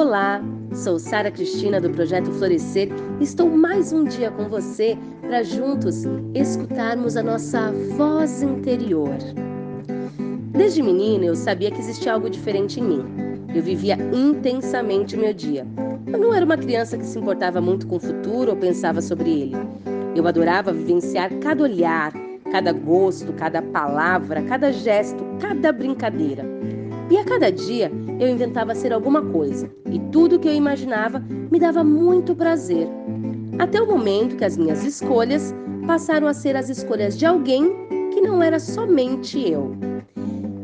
Olá, sou Sara Cristina do projeto Florescer. Estou mais um dia com você para juntos escutarmos a nossa voz interior. Desde menina eu sabia que existia algo diferente em mim. Eu vivia intensamente o meu dia. Eu não era uma criança que se importava muito com o futuro ou pensava sobre ele. Eu adorava vivenciar cada olhar, cada gosto, cada palavra, cada gesto, cada brincadeira. E a cada dia eu inventava ser alguma coisa, e tudo que eu imaginava me dava muito prazer. Até o momento que as minhas escolhas passaram a ser as escolhas de alguém que não era somente eu.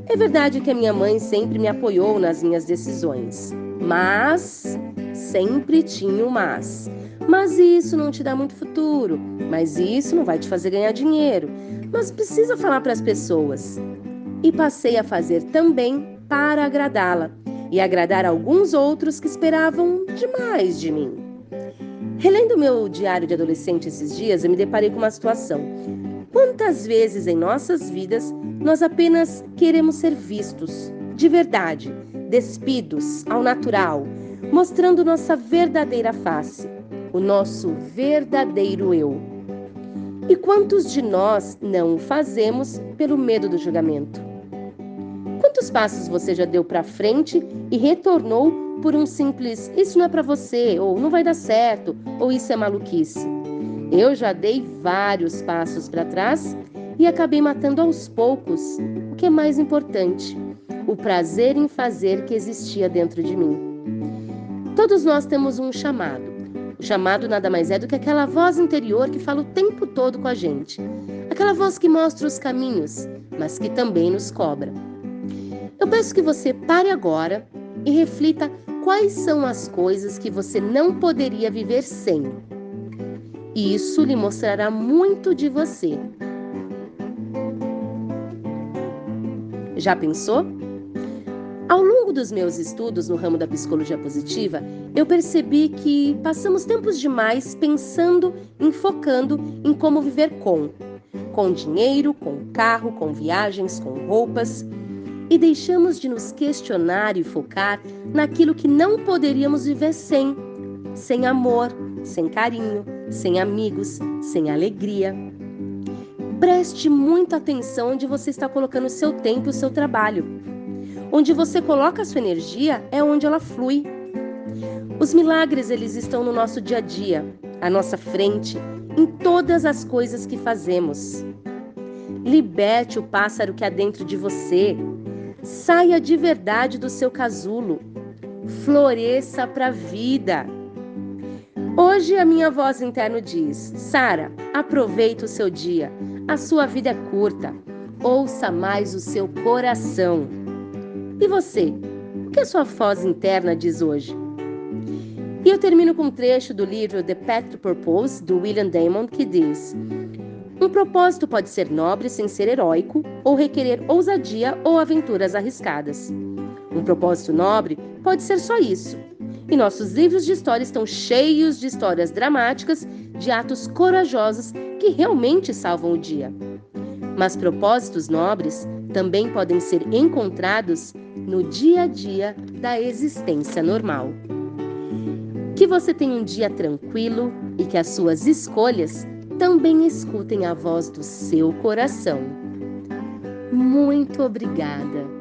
É verdade que a minha mãe sempre me apoiou nas minhas decisões, mas sempre tinha o mas. Mas isso não te dá muito futuro, mas isso não vai te fazer ganhar dinheiro. Mas precisa falar para as pessoas. E passei a fazer também para agradá-la e agradar alguns outros que esperavam demais de mim. Relendo meu diário de adolescente esses dias, eu me deparei com uma situação. Quantas vezes em nossas vidas nós apenas queremos ser vistos, de verdade, despidos, ao natural, mostrando nossa verdadeira face, o nosso verdadeiro eu. E quantos de nós não o fazemos pelo medo do julgamento? Quantos passos você já deu para frente e retornou por um simples isso não é para você, ou não vai dar certo, ou isso é maluquice? Eu já dei vários passos para trás e acabei matando aos poucos o que é mais importante, o prazer em fazer que existia dentro de mim. Todos nós temos um chamado. O chamado nada mais é do que aquela voz interior que fala o tempo todo com a gente. Aquela voz que mostra os caminhos, mas que também nos cobra. Eu peço que você pare agora e reflita quais são as coisas que você não poderia viver sem. Isso lhe mostrará muito de você. Já pensou? Ao longo dos meus estudos no ramo da psicologia positiva, eu percebi que passamos tempos demais pensando, enfocando em como viver com. Com dinheiro, com carro, com viagens, com roupas e deixamos de nos questionar e focar naquilo que não poderíamos viver sem, sem amor, sem carinho, sem amigos, sem alegria. Preste muita atenção onde você está colocando o seu tempo e o seu trabalho. Onde você coloca a sua energia é onde ela flui. Os milagres eles estão no nosso dia a dia, à nossa frente, em todas as coisas que fazemos. Liberte o pássaro que há dentro de você, Saia de verdade do seu casulo. Floresça para a vida. Hoje a minha voz interna diz: Sara, aproveite o seu dia. A sua vida é curta. Ouça mais o seu coração. E você? O que a sua voz interna diz hoje? E eu termino com um trecho do livro The to Purpose, do William Damon, que diz: um propósito pode ser nobre sem ser heróico, ou requerer ousadia ou aventuras arriscadas. Um propósito nobre pode ser só isso. E nossos livros de história estão cheios de histórias dramáticas, de atos corajosos que realmente salvam o dia. Mas propósitos nobres também podem ser encontrados no dia a dia da existência normal. Que você tenha um dia tranquilo e que as suas escolhas também escutem a voz do seu coração. Muito obrigada.